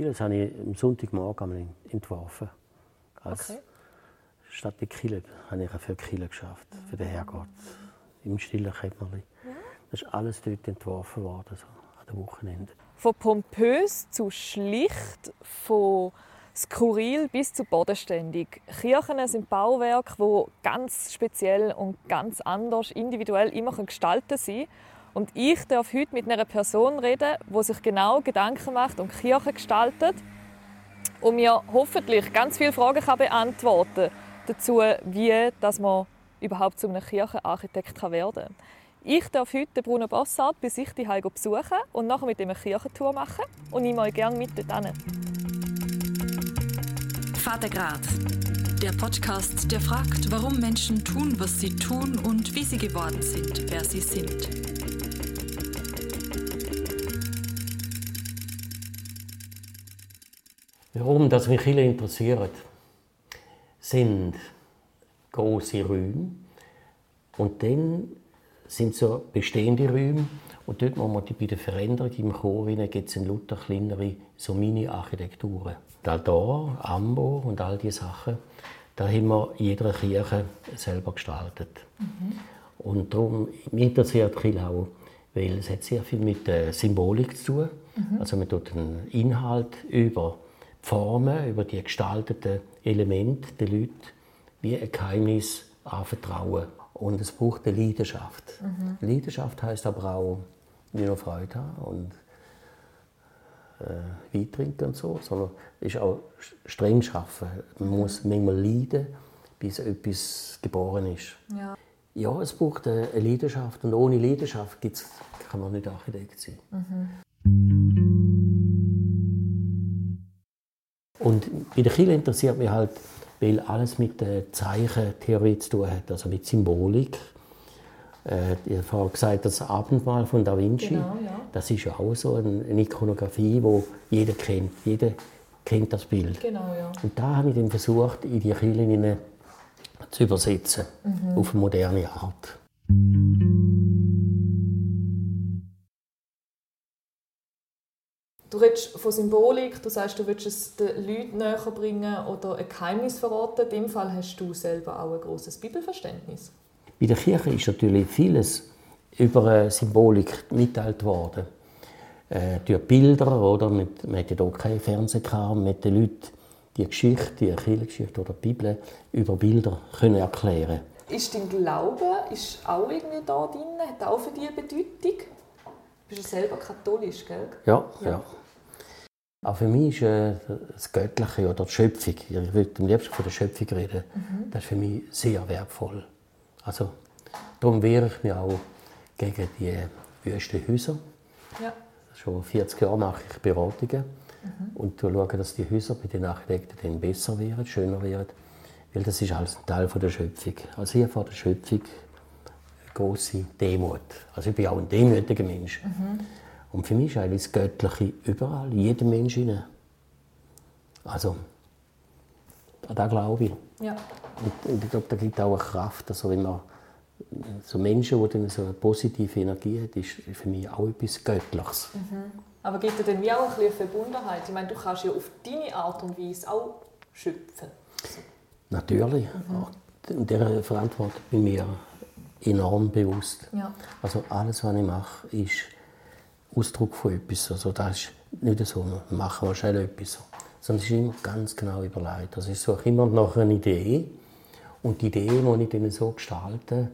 Vieles habe ich am Sonntagmorgen entworfen. Als Okay. Statt die Kille habe ich für Kille geschafft, für den Herrgott. Im stillen Kämmerli. Das ist alles dort entworfen worden, so an dem Wochenende. Von pompös zu schlicht, von skurril bis zu bodenständig. Kirchen sind Bauwerke, die ganz speziell und ganz anders, individuell immer gestalten sein Und ich darf heute mit einer Person reden, die sich genau Gedanken macht und Kirchen gestaltet und mir hoffentlich ganz viele Fragen kann beantworten dazu, wie dass man überhaupt zu einem Kirchenarchitekt werden kann. Ich darf heute Bruno Bossart bei sich die besuchen und nachher mit ihm eine Kirchentour machen und nehme euch gerne mit dorthin. Vatergrad, der Podcast, der fragt, warum Menschen tun, was sie tun und wie sie geworden sind, wer sie sind. Warum das mich viele interessiert, sind große Räume und dann sind so bestehende Räume und dort muss man die bei der Veränderung im Chor gibt es in Luther kleinere so Mini-Architekturen. Der Altar, Ambo und all diese Sachen, da haben wir in jeder Kirche selber gestaltet. Und darum mich interessiert Kirche auch, weil es hat sehr viel mit der Symbolik zu tun. Also man tut den Inhalt über Formen, über die gestalteten Elemente den Leuten wie ein Geheimnis anvertrauen. Und es braucht eine Leidenschaft. Leidenschaft heißt aber auch nicht nur Freude haben und äh, Wein trinken und so, sondern es ist auch streng schaffen. Man muss manchmal leiden, bis etwas geboren ist. Ja. Ja, es braucht eine Leidenschaft und ohne Leidenschaft gibt's, kann man nicht Architekt sein. Und bei der Kirche interessiert mich halt, weil alles mit der Zeichentheorie zu tun hat, also mit Symbolik. Äh, ich habe vorhin gesagt, das Abendmahl von Da Vinci, Genau, ja. das ist ja auch so eine eine Ikonografie, wo jeder kennt. Jeder kennt das Bild. Genau, ja. Und da habe ich dann versucht, in die Kirche zu übersetzen, auf eine moderne Art. Du redest von Symbolik, du sagst, du willst es den Leuten näher bringen oder ein Geheimnis verraten. In dem Fall hast du selber auch ein großes Bibelverständnis. Bei der Kirche ist natürlich vieles über Symbolik mitteilt worden. Äh, durch Bilder, oder? Mit, man hatte hier kein Fernsehen, gehabt, man hat den Leuten die Geschichte, die Kirchengeschichte oder die Bibel über Bilder können erklären Ist dein Glaube ist auch irgendwie da drin? Hat auch für dich eine Bedeutung? Du bist ja selber katholisch, gell? Ja, ja. Ja. Auch für mich ist äh, das Göttliche oder die Schöpfung, ich würde am liebsten von der Schöpfung reden, das ist für mich sehr wertvoll. Also, darum wehre ich mich auch gegen die wüsten Häuser. Ja. Schon 40 Jahre mache ich Beratungen und schaue, dass die Häuser bei den Architekten dann besser werden, schöner werden, weil das ist alles ein Teil von der Schöpfung. Also hier vor der Schöpfung eine große Demut. Also ich bin auch ein demütiger Mensch. Und für mich ist eigentlich das Göttliche überall, in jedem Menschen. hinein. Also, an das glaube ich. ja. Und, ich glaube, da gibt auch eine Kraft. Also wenn man so Menschen, die dann so eine positive Energie haben, ist für mich auch etwas Göttliches. Aber gibt dir dann wie auch ein bisschen Verbundenheit? Ich meine, du kannst ja auf deine Art und Weise auch schöpfen. Natürlich. Und dieser Verantwortung bin ich mir enorm bewusst. Ja. Also alles, was ich mache, ist Ausdruck von etwas. Also das ist nicht so, wir machen wir schnell etwas. Sondern es ist immer ganz genau überlegt. Also ich suche immer nach einer Idee. Und die Idee muss ich dann so gestalten,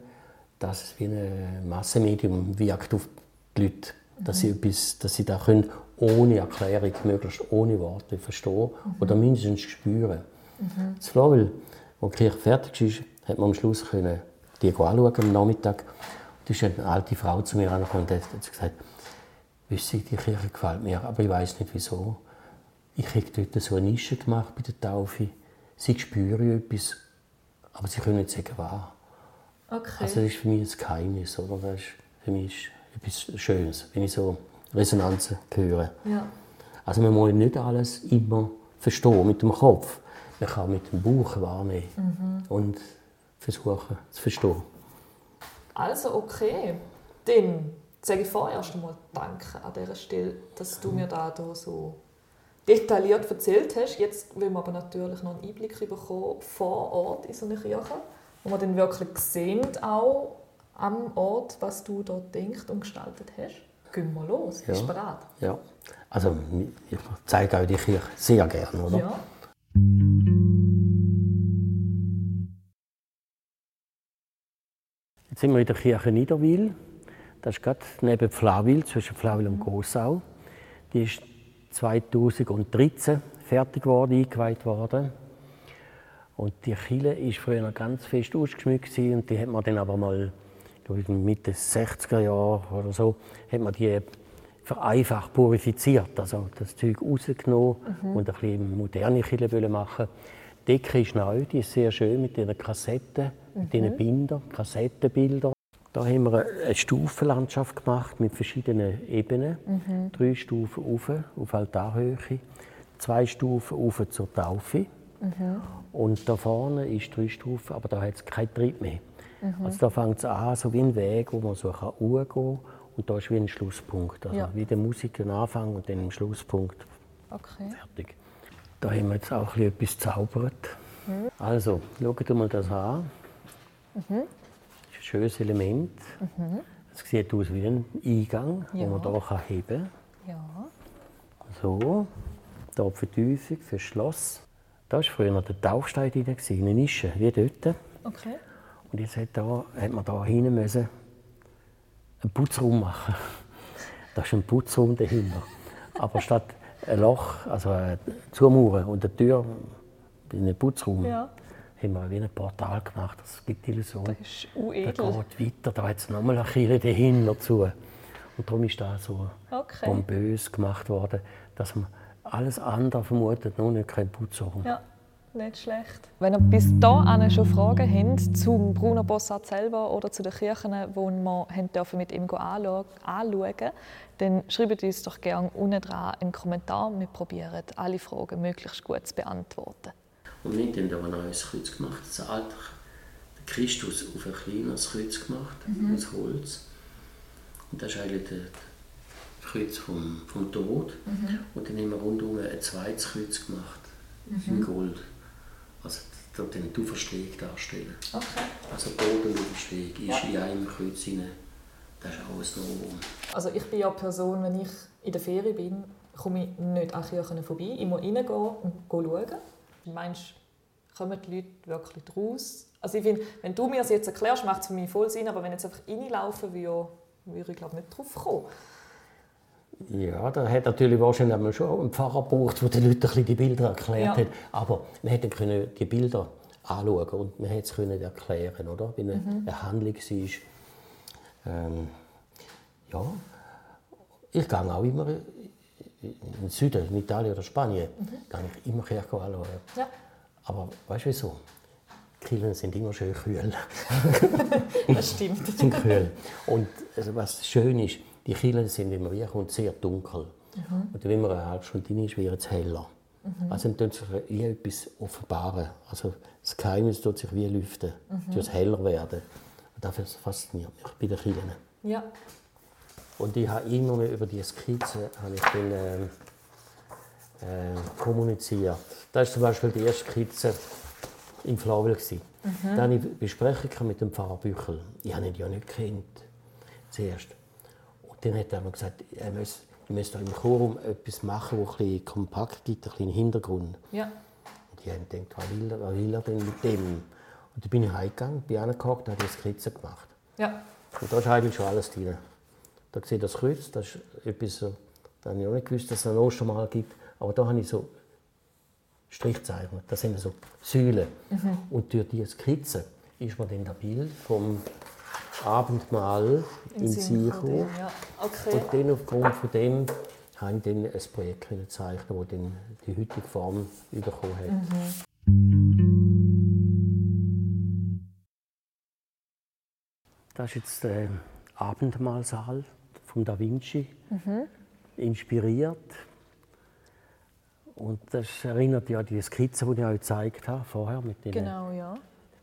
dass es wie ein Massenmedium wirkt auf die Leute. Dass, sie etwas, dass sie das können, ohne Erklärung, möglichst ohne Worte verstehen oder mindestens spüren. Das Florel, als die Kirche fertig ist, hat man am Schluss können die anschauen am Nachmittag. Da ist eine alte Frau zu mir angekommen und hat gesagt, «Wissen Sie, die Kirche gefällt mir, aber ich weiß nicht wieso. Ich habe dort so eine Nische gemacht bei der Taufe. Sie spüren etwas, aber sie können nicht sagen, was. Okay. Also das ist für mich ein Geheimnis. Oder? Das ist für mich etwas Schönes, wenn ich so Resonanzen höre. ja. Also man muss nicht alles immer verstehen mit dem Kopf. Man kann mit dem Bauch wahrnehmen und versuchen zu verstehen. Also okay, dann sage ich vorerst einmal Danke an dieser Stelle, dass du mir da so detailliert erzählt hast. Jetzt will man aber natürlich noch einen Einblick bekommen vor Ort in so eine Kirche, wo man dann wirklich sehen auch am Ort, was du dort denkst und gestaltet hast. Gehen wir los, bist du bereit? Ja, also ich zeige euch die Kirche sehr gerne, oder? Ja. Jetzt sind wir in der Kirche Niederwil. Das ist gerade neben Flawil, zwischen Flawil und Gossau. Die ist 2013 fertig geworden, eingeweiht worden. Und die Kille ist früher ganz fest ausgeschmückt und die hat man dann aber mal, glaube ich, Mitte 60er Jahre oder so, hat man die vereinfacht purifiziert, also das Zeug rausgenommen mhm. und ein bisschen moderne Kille machen. Die Decke ist neu, die ist sehr schön mit diesen Kassetten, mhm. mit diesen Bindern, Kassettenbildern. Da haben wir eine Stufenlandschaft gemacht mit verschiedenen Ebenen. Mhm. Drei Stufen auf, auf Altarhöhe, zwei Stufen auf zur Taufe. Mhm. Und da vorne ist drei Stufen, aber da hat es keinen Tritt mehr. Mhm. Also da fängt es an, so wie ein Weg, wo man so hochgehen kann. Und da ist wie ein Schlusspunkt. Also ja. wie der Musik ein Anfang und dann ein Schlusspunkt. Okay. Fertig. Da haben wir jetzt auch etwas gezaubert. Mhm. Also, schaut mal das an. Mhm schönes Element. Mhm. Es sieht aus wie ein Eingang, ja. wo man hier heben kann. Ja. So, hier für die Vertiefung, für das Schloss. Da war früher der Taufstein drin, eine Nische, wie dort. Okay. Und jetzt hat, da, hat man hier hinten müssen einen Putzraum machen. Da ist ein Putzraum dahinter. Aber statt ein Loch, also eine Zumauern und eine Tür in einen Putzraum, ja haben wir wie ein Portal gemacht. Das gibt die Illusion. Das ist. Da geht weiter, da hat es nochmal eine dahinter dazu. Und darum ist das so okay. pompös gemacht worden, dass man alles andere vermutet, nur nicht kein Putzraum. Ja, nicht schlecht. Wenn ihr bis dahin schon Fragen habt zum Bruno Bossart selber oder zu den Kirchen, die wir dürfen mit ihm anschauen dann schreibt uns doch gerne unten dran einen Kommentar. Wir probieren alle Fragen möglichst gut zu beantworten. Und wir haben aber ein neues Kreuz gemacht. Das alte Christus auf ein kleines Kreuz gemacht, mhm. aus Holz. Und das ist eigentlich das Kreuz vom, vom Tod. Mhm. Und dann haben wir rundum ein zweites Kreuz gemacht, mhm. in Gold. Also dort den Auferstehung darstellen. Okay. Also Boden und Auferstehung ist ja. in einem Kreuz hinein. Das ist alles Novum. Also ich bin ja eine Person, wenn ich in der Ferien bin, komme ich nicht an Kirchen vorbei. Ich muss reingehen und schauen. Meinst du, kommen die Leute wirklich raus? Also ich finde, wenn du mir das jetzt erklärst, macht es für mich voll Sinn, aber wenn ich jetzt einfach reinlaufen würde, würde ich glaube nicht drauf kommen. Ja, da hat natürlich wahrscheinlich schon einen Pfarrer gebraucht, der den Leuten ein die Bilder erklärt ja. hat. Aber man hätte können die Bilder anschauen und man hätte es können erklären, oder? Wie eine, mhm. eine Handlung war. Ähm, ja, ich gehe auch immer im Süden, in Italien oder Spanien, mhm. gehe ich immer Kirche anschauen. Ja. Aber weißt du wieso? Kirchen sind immer schön kühl. das stimmt. sind kühl. Und also was schön ist, die Kirchen sind immer weich und sehr dunkel. Mhm. Und wenn man eine halbe Stunde drin ist, wird es heller. Mhm. Also dann tut sich wie etwas offenbaren. Also das Geheimnis tut sich wie lüften, mhm. tut heller werden. Und das fasziniert mich bei den Kirchen. Ja. Und ich habe immer mehr über diese Skizze habe ich dann, äh, äh, kommuniziert. Das war zum Beispiel die erste Skizze im Flawel. Mhm. Dann hatte ich Besprechungen mit dem Pfarrer Büchel. Ich habe ihn ja nicht gekannt, zuerst. Und dann hat er mir gesagt, er müsse, ich müsste im Chorum etwas machen, das ein kompakt gibt, ein bisschen Hintergrund. Ja. Und ich habe gedacht, was will, er, was will er denn mit dem? Und dann bin ich heimgegangen, bin angehakt und habe die Skizze gemacht. Ja. Und da ist eigentlich schon alles drin. Da sehe ich das Kreuz, das ist etwas, da habe ich auch nicht gewusst, dass es ein Ostermal gibt. Aber da habe ich so Strichzeichen, das sind so Säulen. Mhm. Und durch diese Skizze ist mir dann das Bild vom Abendmahl in Sicho. Ja. Okay. Und dann aufgrund von dem habe ich dann ein Projekt zeichnen, das dann die heutige Form bekommen hat. Mhm. Das ist jetzt der Abendmahlsaal von Da Vinci, mhm. inspiriert und das erinnert ja an die Skizze, die ich euch gezeigt habe vorher. Mit den, genau, ja.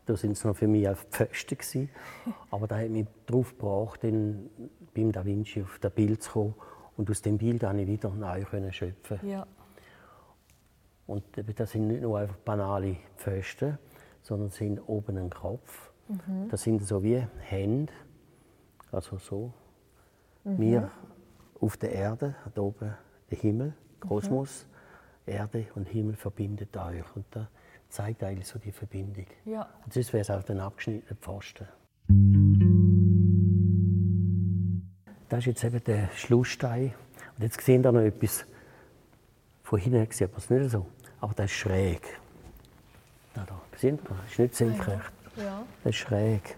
Da sind es noch für mich auf Pfosten gewesen. Aber da hat mich darauf gebracht, den, beim Da Vinci auf das Bild zu kommen. Und aus dem Bild konnte ich wieder neu schöpfen. Ja. Und das sind nicht nur einfach banale Pfosten, sondern sind oben ein Kopf. Mhm. Das sind so wie Hände, also so. Mhm. Wir auf der Erde, da oben der Himmel, Kosmos, mhm. Erde und Himmel verbindet euch. Und da zeigt eigentlich so die Verbindung. Ja. Und sonst wäre es auch ein abgeschnittener Pfosten. Das ist jetzt eben der Schlussstein. Und jetzt sehen wir noch etwas. Von hinten sieht man es nicht so. Aber das ist schräg. Da, da. Sehen Sie? Das ist nicht senkrecht. Ja. Das ist schräg.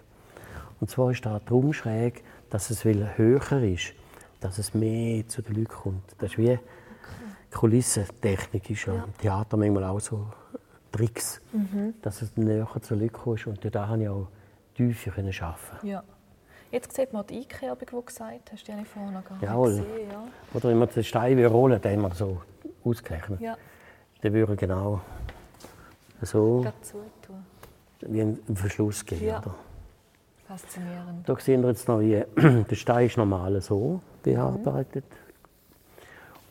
Und zwar ist das darum schräg, dass es höher ist, dass es mehr zu den Leuten kommt. Das ist wie Kulissentechnik ist ja, ja. im Theater manchmal auch so Tricks, mhm. dass es näher zu den Leuten kommt. Und da habe ich auch Tiefe arbeiten ja. Jetzt sieht man die Einkerbung, die du gesagt hast, die habe ich vorhin noch gar nicht Jawohl. gesehen. Ja. Oder wenn man den Stein rollen den haben wir so ausgerechnet. Ja. Dann würde genau so wie ein Verschluss geben. Ja. Oder? Faszinierend. Da sehen wir jetzt noch, wie der Stein ist normal so bearbeitet. Mhm.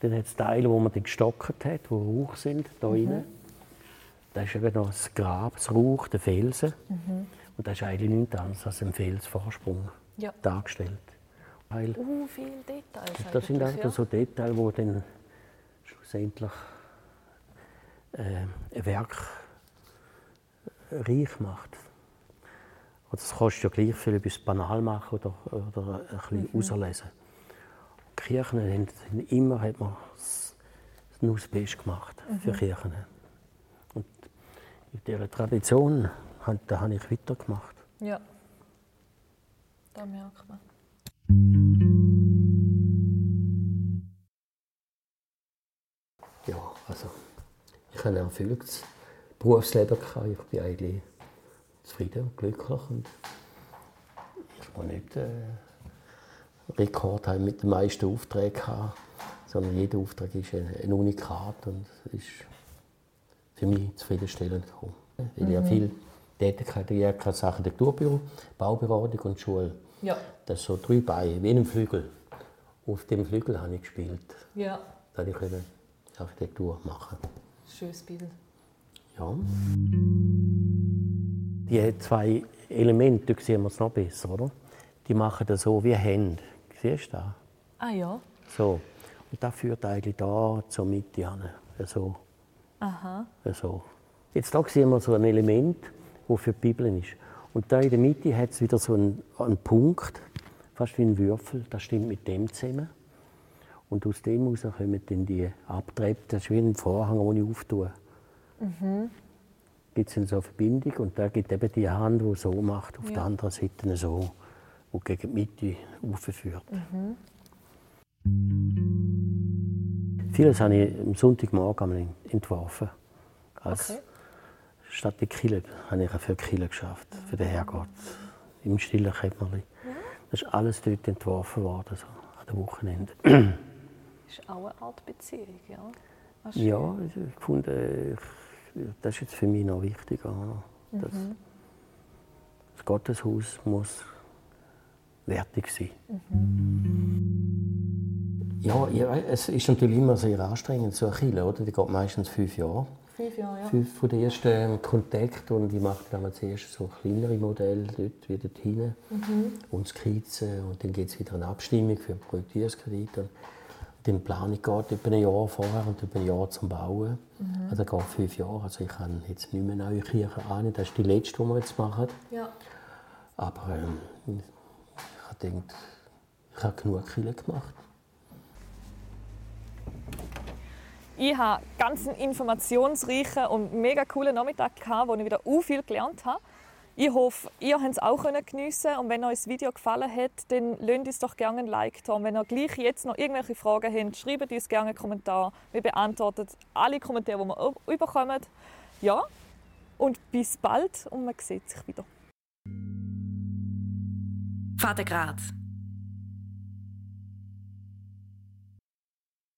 Dann hat es Teile, wo man die gestockt hat, die Rauch sind, da mhm. Da ist eben noch das Grab, das Rauch, der Felsen. Mhm. Und das ist eigentlich nichts anderes als ein Felsvorsprung ja. dargestellt. Weil uh, viele Details. Das sind einfach ja. so Details, die dann schlussendlich äh, ein Werk reich macht. Es kostet ja gleich viel, etwas banal machen oder, oder ein bisschen mhm. auslesen. Die Kirchen haben immer hat man das, das Beste gemacht mhm. für Kirchen. Und in dieser Tradition da habe ich weitergemacht. Ja, da merkt man. Ja, also ich habe ein erfülltes Berufsleben gehabt. Ich bin eigentlich zufrieden und glücklich. Und ich will nicht äh, Rekord haben mit den meisten Aufträgen haben, sondern jeder Auftrag ist ein, Unikat und ist für mich zufriedenstellend. Weil ich mhm. viel Tätigkeit in IRKs Architekturbüro, Bauberatung und Schule. Ja. Das sind so drei Beine, wie in einem Flügel. Auf dem Flügel habe ich gespielt. Ja. Da konnte ich Architektur machen. Schönes Bild. Ja. Die zwei Elemente, da sehen wir es noch besser, oder? Die machen das so wie Hände. Siehst du das? Ah ja. So. Und das führt eigentlich da zur Mitte hin. So. Aha. So. Jetzt da sehen wir so ein Element, wo für die Bibel ist. Und da in der Mitte hat es wieder so einen, einen, Punkt, fast wie ein Würfel, das stimmt mit dem zusammen. Und aus dem heraus kommen dann die Abtreibungen, das ist wie ein Vorhang, den ich auftue. Mhm. Gibt es so eine Verbindung und da gibt eben die Hand, die so macht, auf ja. der anderen Seite so, die gegen die Mitte aufführt. Mhm. Vieles habe ich am Sonntagmorgen entworfen. Als okay statt die Kille habe ich für die Kille geschafft, für den Herrgott. Im stillen Kämmerli. Das ist alles dort entworfen worden, so an dem Wochenende. Das ist auch eine Art Beziehung, ja? Ja, ich fand, das ist jetzt für mich noch wichtig. Das, mhm. das Gotteshaus muss wertig sein. Mhm. Ja, ja, es ist natürlich immer sehr anstrengend, so eine Kille, oder? Die geht meistens fünf Jahre. Fünf Jahre, ja. Fünf von den ersten Kontakten und ich mache dann erstes so kleinere Modelle dort wieder hin mhm. und Skizzen und dann gibt es wieder eine Abstimmung für einen Projektierungskredit. Und die Planung geht etwa ein Jahr vorher und etwa ein Jahr zum Bauen. Mhm. Also geht fünf Jahre. Also ich kann jetzt nicht mehr neue Kirchen an. Das ist die letzte, die wir jetzt machen. Ja. Aber ähm, ich habe gedacht, ich habe genug Kirchen gemacht. Ich hatte ganz einen informationsreichen und mega coolen Nachmittag, wo ich wieder so viel gelernt habe. Ich hoffe, ihr könnt es auch geniessen und wenn euch das Video gefallen hat, dann lasst uns doch gerne ein Like da. Und wenn ihr gleich jetzt noch irgendwelche Fragen habt, schreibt uns gerne einen Kommentar. Wir beantworten alle Kommentare, die wir überkommen. Ja, und bis bald und man sieht sich wieder. Vatergrad